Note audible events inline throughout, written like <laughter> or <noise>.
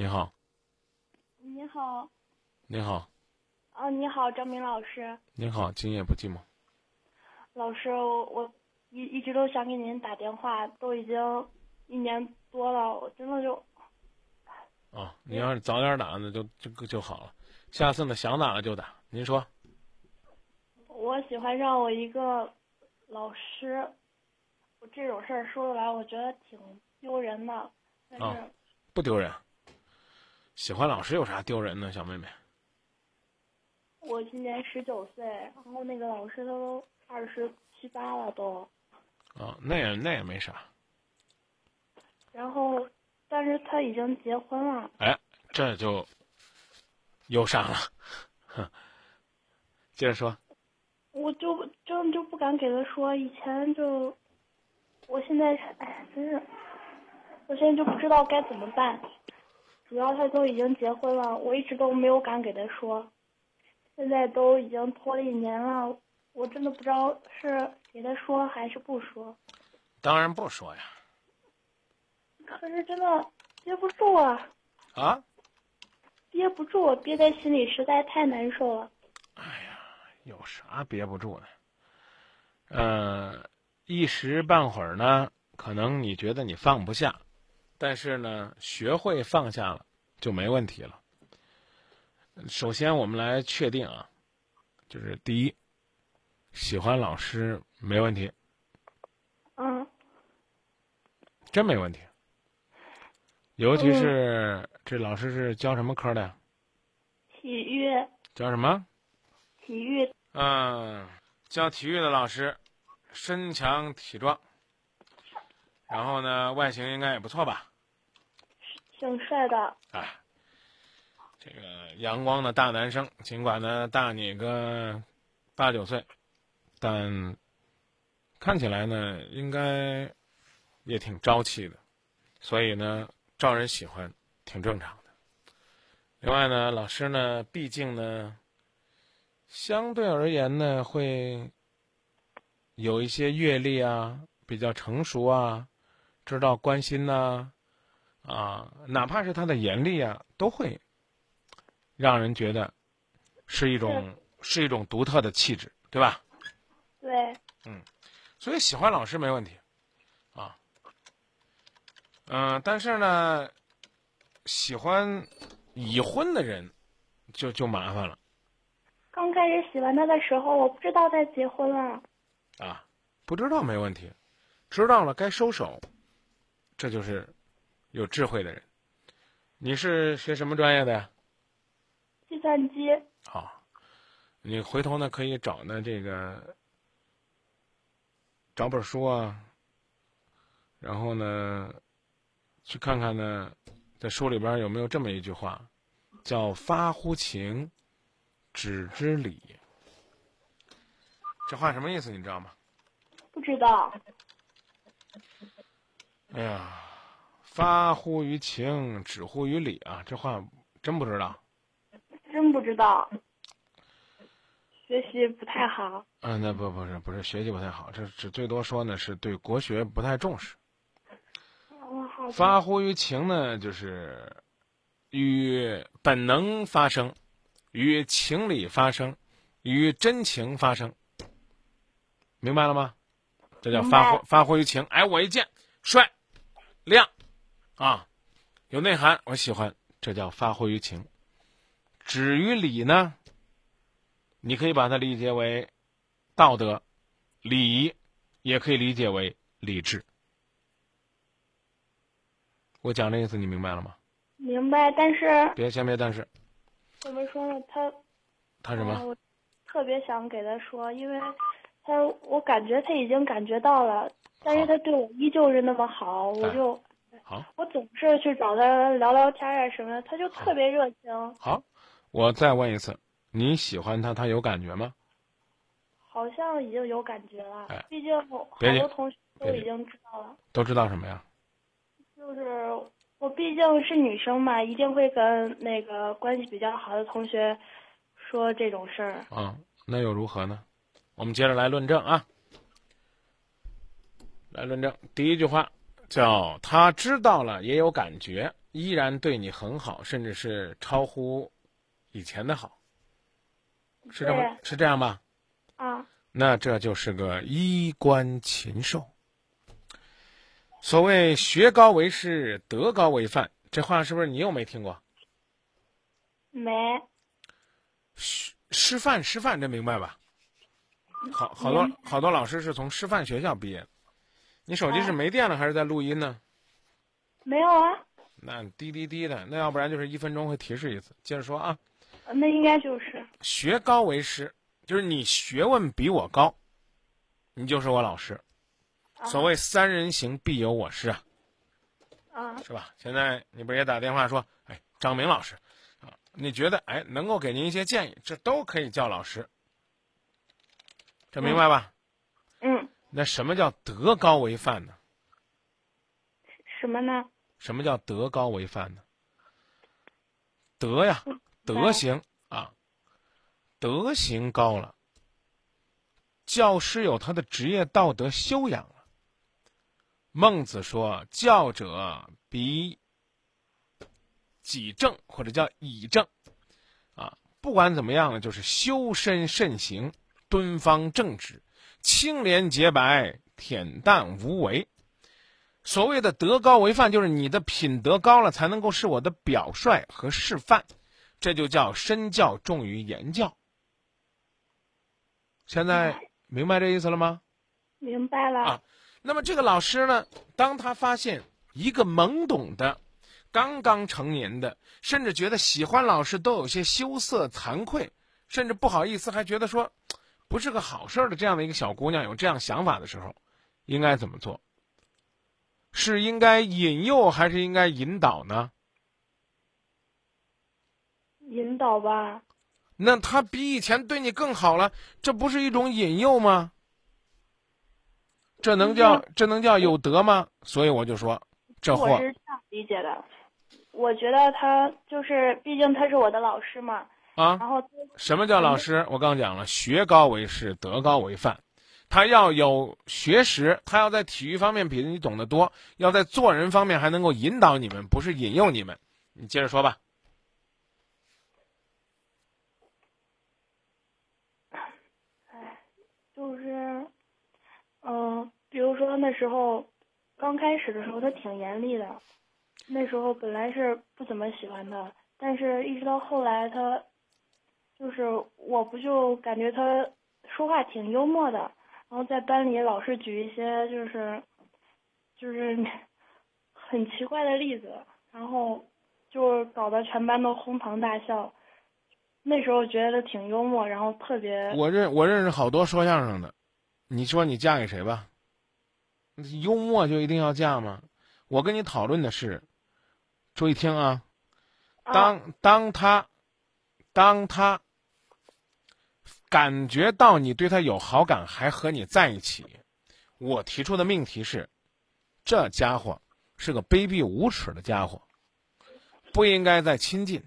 你好，你好，你好，啊，你好，张明老师。你好，今夜不寂寞。老师，我我一一直都想给您打电话，都已经一年多了，我真的就啊，你要是早点打，那就就就好了。下次呢，想打了就打。您说，我喜欢上我一个老师，我这种事儿说出来，我觉得挺丢人的，但是、啊不丢人。喜欢老师有啥丢人的，小妹妹？我今年十九岁，然后那个老师他都二十七八了都，啊，那也那也没啥。然后但是他已经结婚了，哎，这就忧伤了。哼，接着说。我就不真的就不敢给他说，以前就，我现在哎，真是，我现在就不知道该怎么办。主要他都已经结婚了，我一直都没有敢给他说，现在都已经拖了一年了，我真的不知道是给他说还是不说。当然不说呀。可是真的憋不住啊，啊？憋不住，憋在心里实在太难受了。哎呀，有啥憋不住的？呃，一时半会儿呢，可能你觉得你放不下，但是呢，学会放下了就没问题了。首先，我们来确定啊，就是第一，喜欢老师没问题，嗯，真没问题。尤其是这老师是教什么科的呀？体育，教什么？体育，嗯，教体育的老师，身强体壮，然后呢，外形应该也不错吧？挺帅的。啊，这个阳光的大男生，尽管呢大你个八九岁，但看起来呢应该也挺朝气的，所以呢招人喜欢，挺正常的。另外呢，老师呢，毕竟呢，相对而言呢，会有一些阅历啊，比较成熟啊，知道关心呐、啊，哪怕是他的严厉啊，都会让人觉得是一种是一种独特的气质，对吧？对，嗯所以喜欢老师没问题，啊，嗯、但是呢，喜欢已婚的人就就麻烦了刚开始喜欢他的时候，我不知道他结婚了。啊，不知道没问题，知道了该收手，这就是有智慧的人。你是学什么专业的呀？计算机，好，你回头呢可以找呢这个找本书啊，然后呢去看看呢，在书里边有没有这么一句话，叫“发乎情，止之礼”。这话什么意思？你知道吗？不知道。哎呀，发乎于情，止乎于礼啊！这话真不知道。真不知道，学习不太好。嗯，那不不是不是学习不太好，这只最多说呢是对国学不太重视。发乎于情呢，就是与本能发生，与情理发生，与真情发生，明白了吗？这叫发乎发乎于情。哎，我一见帅、亮，啊，有内涵，我喜欢，这叫发乎于情。止于礼呢，你可以把它理解为道德、礼仪，也可以理解为理智。我讲的意思你明白了吗？明白，但是别先别但是怎么说呢？他他什么？嗯我特别想给他说，因为他我感觉他已经感觉到了，但是他对我依旧是那么好，我哎就好，我总是去找他聊聊天啊什么的，他就特别热情，好，我再问一次，你喜欢他，他有感觉吗？好像已经有感觉了哎。毕竟我好多同学都已经知道了。都知道什么呀？就是我毕竟是女生嘛，一定会跟那个关系比较好的同学说这种事儿。啊，那又如何呢？我们接着来论证啊，来论证。第一句话叫他知道了也有感觉，依然对你很好，甚至是超乎以前的好，是这么是这样吧？啊，那这就是个衣冠禽兽。所谓学高为师，德高为范，这话是不是你又没听过？没，师范师范，这明白吧？好好多好多老师是从师范学校毕业的。你手机是哦没电了还是在录音呢？没有啊，那滴滴滴的，那要不然就是一分钟会提示一次。接着说啊，那应该就是，学高为师，就是你学问比我高，你就是我老师。啊所谓三人行必有我师啊，啊，是吧？现在你不是也打电话说，哎，张明老师啊，你觉得哎能够给您一些建议，这都可以叫老师，这明白吧？嗯，那什么叫德高为范呢？什么呢？什么叫德高为范呢？德呀，德行啊，德行高了，教师有他的职业道德修养了。孟子说：“教者比己正，或者叫以正，啊，不管怎么样呢，就是修身慎行，敦方正直，清廉洁白，恬淡无为。”所谓的德高为范，就是你的品德高了，才能够是我的表率和示范，这就叫身教重于言教。现在明白这意思了吗？明白了。啊那么这个老师呢，当他发现一个懵懂的、刚刚成年的，甚至觉得喜欢老师都有些羞涩、惭愧，甚至不好意思，还觉得说不是个好事儿的这样的一个小姑娘有这样想法的时候，应该怎么做？是应该引诱还是应该引导呢？引导吧，那他比以前对你更好了，这不是一种引诱吗？这能叫这能叫有德吗？所以我就说，这货我是这样理解的。我觉得他就是，毕竟他是我的老师嘛，啊，然后什么叫老师？我刚讲了，学高为师，德高为范。他要有学识，他要在体育方面比你懂得多，要在做人方面还能够引导你们，不是引诱你们。你接着说吧。就是，嗯、比如说那时候刚开始的时候，他挺严厉的。那时候本来是不怎么喜欢他，但是一直到后来，他就是我不就感觉他说话挺幽默的，然后在班里老是举一些就是就是 <laughs> 很奇怪的例子，然后就搞得全班都哄堂大笑。那时候觉得挺幽默，然后特别我认我认识好多说相声的，你说你嫁给谁吧？幽默就一定要嫁吗？我跟你讨论的是，注意听啊，啊当当他当他感觉到你对他有好感，还和你在一起，我提出的命题是，这家伙是个卑鄙无耻的家伙，不应该再亲近。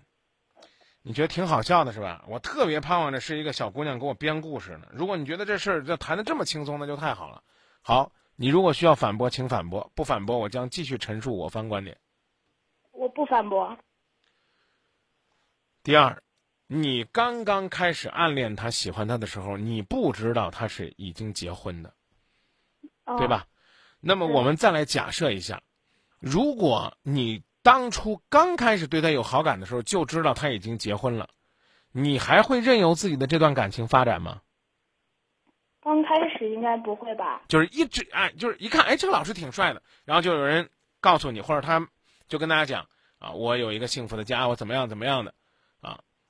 你觉得挺好笑的是吧？我特别盼望着是一个小姑娘给我编故事呢。如果你觉得这事儿就谈的这么轻松，那就太好了。好，你如果需要反驳，请反驳；不反驳，我将继续陈述我方观点。我不反驳。第二，你刚刚开始暗恋他、喜欢他的时候，你不知道他是已经结婚的，啊对吧？那么我们再来假设一下，如果你当初刚开始对他有好感的时候就知道他已经结婚了，你还会任由自己的这段感情发展吗？刚开始应该不会吧？就是一直哎，就是一看哎，这个老师挺帅的，然后就有人告诉你，或者他就跟大家讲啊，我有一个幸福的家，我怎么样怎么样的，啊，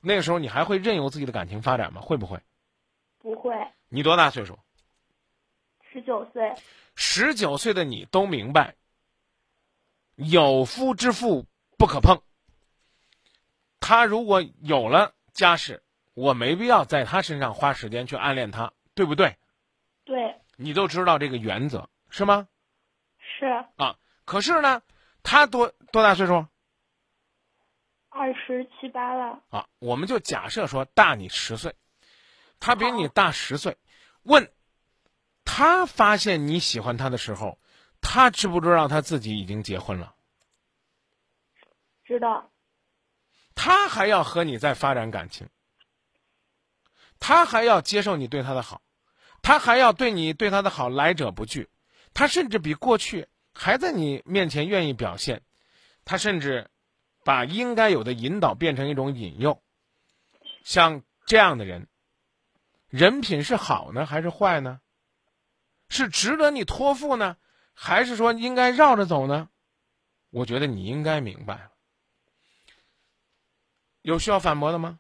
那个时候你还会任由自己的感情发展吗？会不会？不会。你多大岁数？十九岁，十九岁的你都明白，有夫之妇不可碰。他如果有了家室，我没必要在他身上花时间去暗恋他，对不对？对，你都知道这个原则是吗？是啊，可是呢，他多多大岁数二十七八了。啊？我们就假设说大你十岁，他比你大十岁，问他发现你喜欢他的时候，他知不知道他自己已经结婚了？知道。他还要和你再发展感情，他还要接受你对他的好，他还要对你对他的好来者不拒，他甚至比过去还在你面前愿意表现，他甚至把应该有的引导变成一种引诱。像这样的人，人品是好呢还是坏呢？是值得你托付呢，还是说应该绕着走呢？我觉得你应该明白了。有需要反驳的吗？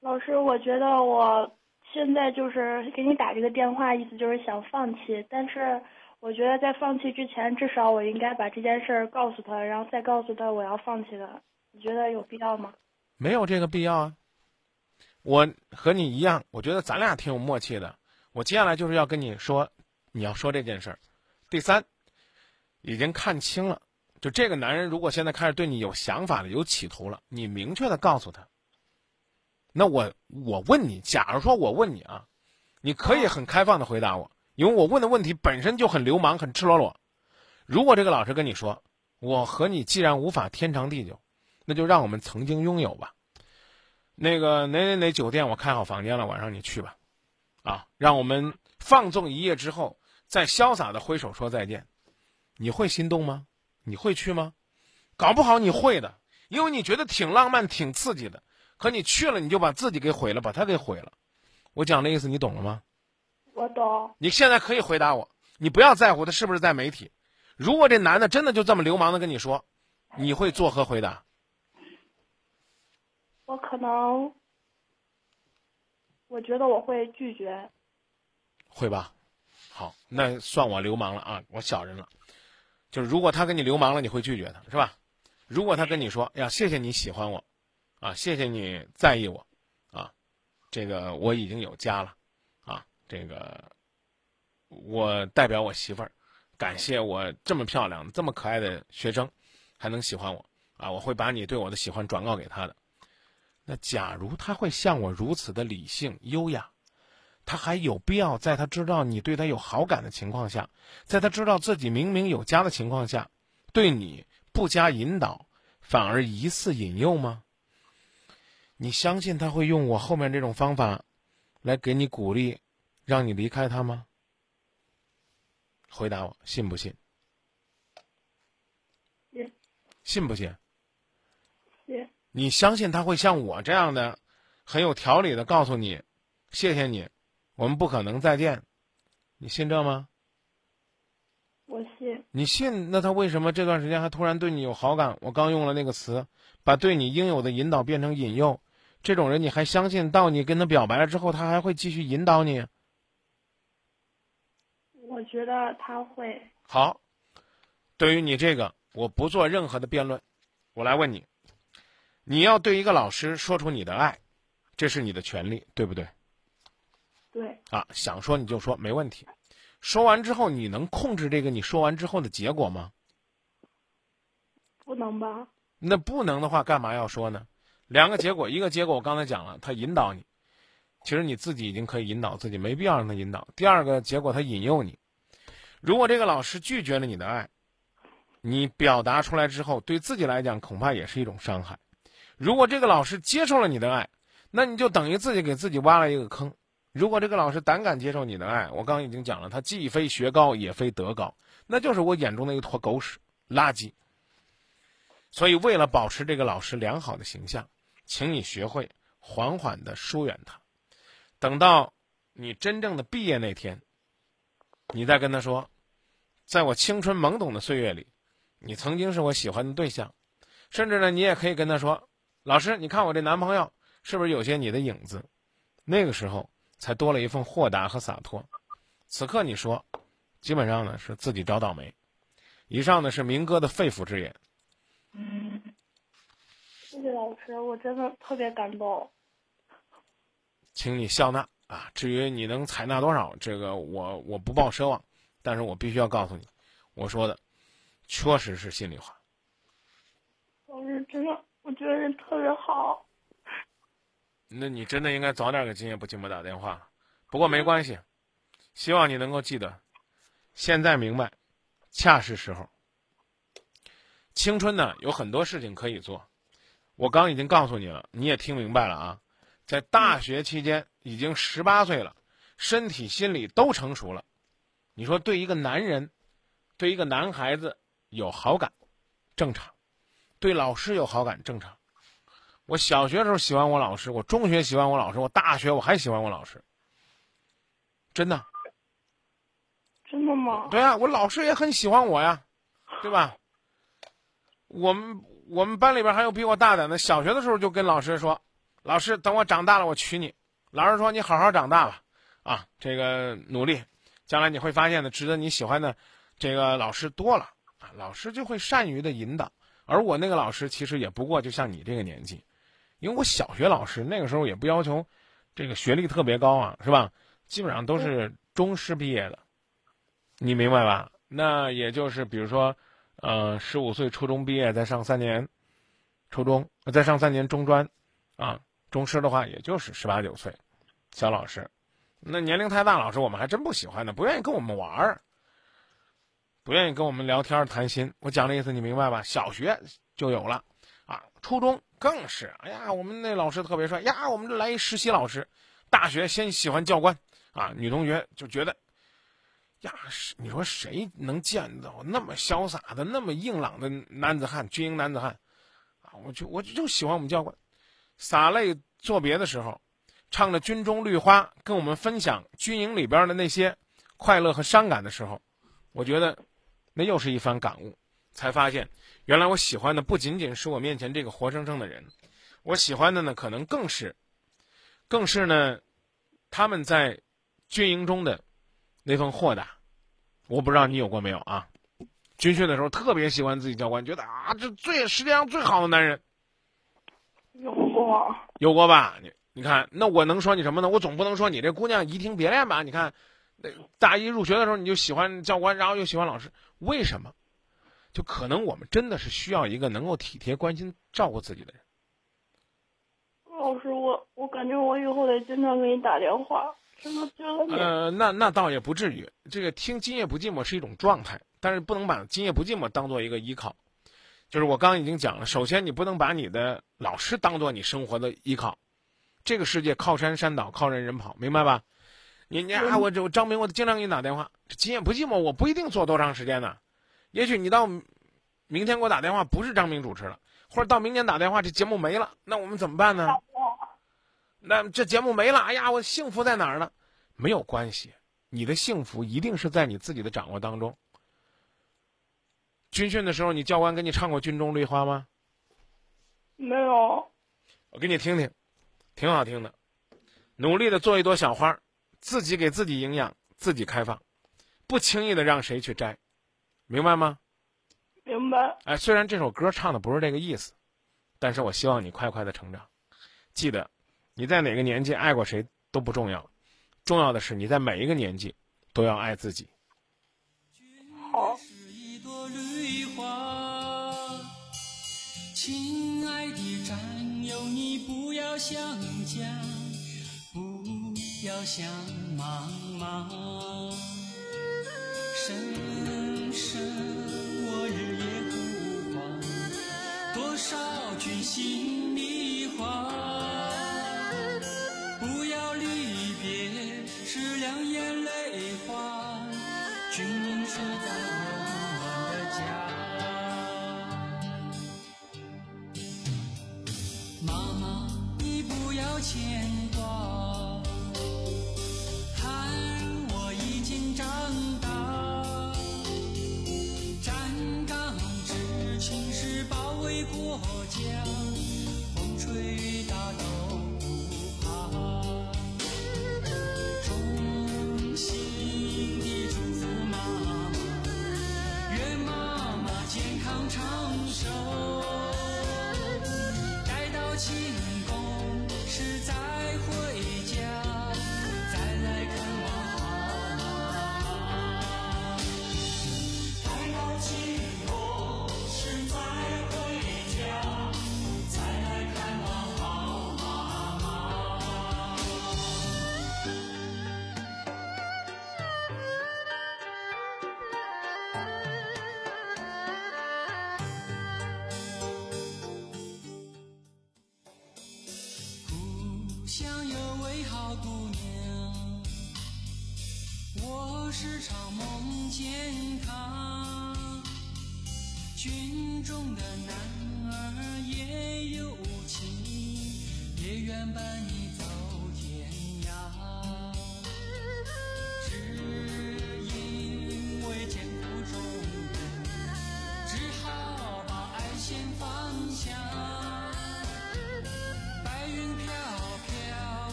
老师，我觉得我现在就是给你打这个电话，意思就是想放弃。但是我觉得在放弃之前，至少我应该把这件事儿告诉他，然后再告诉他我要放弃了。你觉得有必要吗？没有这个必要啊。我和你一样，我觉得咱俩挺有默契的。我接下来就是要跟你说，你要说这件事儿。第三，已经看清了。就这个男人，如果现在开始对你有想法了、有企图了，你明确的告诉他。那我我问你，假如说我问你啊，你可以很开放的回答我，因为我问的问题本身就很流氓、很赤裸裸。如果这个老师跟你说，我和你既然无法天长地久，那就让我们曾经拥有吧。那个哪哪哪酒店我开好房间了，晚上你去吧。啊，让我们放纵一夜之后，再潇洒的挥手说再见，你会心动吗？你会去吗？搞不好你会的，因为你觉得挺浪漫、挺刺激的。可你去了，你就把自己给毁了，把他给毁了。我讲的意思你懂了吗？我懂。你现在可以回答我，你不要在乎他是不是在媒体。如果这男的真的就这么流氓的跟你说，你会作何回答？我可能，我觉得我会拒绝。会吧？好，那算我流氓了啊，我小人了。就是如果他跟你流氓了，你会拒绝他，是吧？如果他跟你说：“呀，谢谢你喜欢我，啊，谢谢你在意我，啊，这个我已经有家了，啊，这个我代表我媳妇儿，感谢我这么漂亮、这么可爱的学生，还能喜欢我，啊，我会把你对我的喜欢转告给他的。那假如他会像我如此的理性优雅。”他还有必要在他知道你对他有好感的情况下，在他知道自己明明有家的情况下，对你不加引导，反而疑似引诱吗？你相信他会用我后面这种方法，来给你鼓励，让你离开他吗？回答我，信不信？信。信不信？信。你相信他会像我这样的，很有条理的告诉你，谢谢你。我们不可能再见，你信这吗？我信。你信？那他为什么这段时间还突然对你有好感？我刚用了那个词，把对你应有的引导变成引诱。这种人你还相信？到你跟他表白了之后，他还会继续引导你？我觉得他会。好，对于你这个，我不做任何的辩论。我来问你：你要对一个老师说出你的爱，这是你的权利，对不对？对啊，想说你就说，没问题。说完之后，你能控制这个你说完之后的结果吗？不能吧？那不能的话，干嘛要说呢？两个结果，一个结果我刚才讲了，他引导你，其实你自己已经可以引导自己，没必要让他引导。第二个结果，他引诱你。如果这个老师拒绝了你的爱，你表达出来之后，对自己来讲恐怕也是一种伤害。如果这个老师接受了你的爱，那你就等于自己给自己挖了一个坑。如果这个老师胆敢接受你的爱，我刚刚已经讲了，他既非学高，也非德高，那就是我眼中的一坨狗屎垃圾。所以，为了保持这个老师良好的形象，请你学会缓缓的疏远他。等到你真正的毕业那天，你再跟他说，在我青春懵懂的岁月里，你曾经是我喜欢的对象。甚至呢，你也可以跟他说，老师，你看我这男朋友是不是有些你的影子？那个时候。才多了一份豁达和洒脱。此刻你说，基本上呢是自己找倒霉。以上呢是明哥的肺腑之言。嗯，谢谢老师，我真的特别感动。请你笑纳啊！至于你能采纳多少，这个我我不抱奢望，但是我必须要告诉你，我说的确实是心里话。老师真的，我觉得你特别好。那你真的应该早点给今夜不寂寞打电话，不过没关系，希望你能够记得，现在明白，恰是时候。青春呢有很多事情可以做，我刚已经告诉你了，你也听明白了啊。在大学期间已经十八岁了，身体心理都成熟了。你说对一个男人，对一个男孩子有好感，正常；对老师有好感，正常。我小学时候喜欢我老师，我中学喜欢我老师，我大学我还喜欢我老师。真的。真的吗？对啊，我老师也很喜欢我呀，对吧？我们我们班里边还有比我大胆的，小学的时候就跟老师说：“老师，等我长大了，我娶你。”老师说：“你好好长大吧，啊，这个努力，将来你会发现的，值得你喜欢的这个老师多了啊。”老师就会善于的引导。而我那个老师其实也不过就像你这个年纪，因为我小学老师那个时候也不要求这个学历特别高啊，是吧？基本上都是中师毕业的，你明白吧？那也就是比如说。呃，十五岁初中毕业，再上三年初中，再上三年中专，啊，中师的话也就是十八九岁，小老师，那年龄太大，老师我们还真不喜欢呢，不愿意跟我们玩儿，不愿意跟我们聊天谈心。我讲的意思你明白吧？小学就有了，啊，初中更是，哎呀，我们那老师特别帅呀，我们这来一实习老师，大学先喜欢教官，啊，女同学就觉得。呀，你说谁能见到那么潇洒的、那么硬朗的男子汉、军营男子汉啊？我就我就喜欢我们教官，洒泪作别的时候，唱着《军中绿花》，跟我们分享军营里边的那些快乐和伤感的时候，我觉得那又是一番感悟，才发现原来我喜欢的不仅仅是我面前这个活生生的人，我喜欢的呢，可能更是，更是呢，他们在军营中的。那份豁达，我不知道你有过没有啊？军训的时候特别喜欢自己教官，觉得啊，这最世界上最好的男人。有过，有过吧？你你看，那我能说你什么呢？我总不能说你这姑娘移情别恋吧？你看，那大一入学的时候你就喜欢教官，然后又喜欢老师，为什么？就可能我们真的是需要一个能够体贴、关心、照顾自己的人。老师，我我感觉我以后得经常给你打电话。呃，那那倒也不至于。这个听今夜不寂寞是一种状态，但是不能把今夜不寂寞当做一个依靠。就是我刚刚已经讲了，首先你不能把你的老师当做你生活的依靠。这个世界靠山山倒，靠人人跑，明白吧？你你啊，我这张明，我经常给你打电话。今夜不寂寞，我不一定做多长时间呢。也许你到明天给我打电话，不是张明主持了，或者到明年打电话，这节目没了，那我们怎么办呢？那这节目没了，哎呀，我幸福在哪儿呢？没有关系，你的幸福一定是在你自己的掌握当中。军训的时候，你教官给你唱过《军中绿花》吗？没有。我给你听听，挺好听的。努力的做一朵小花，自己给自己营养，自己开放，不轻易的让谁去摘，明白吗？明白。哎，虽然这首歌唱的不是这个意思，但是我希望你快快的成长，记得。你在哪个年纪爱过谁都不重要，重要的是你在每一个年纪都要爱自己。好。不要想家，不要想妈妈。声声我日夜呼唤，多少句心里话。长寿想有位好姑娘，我时常梦见她。军中的男儿也有情，也愿伴你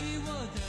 给我的。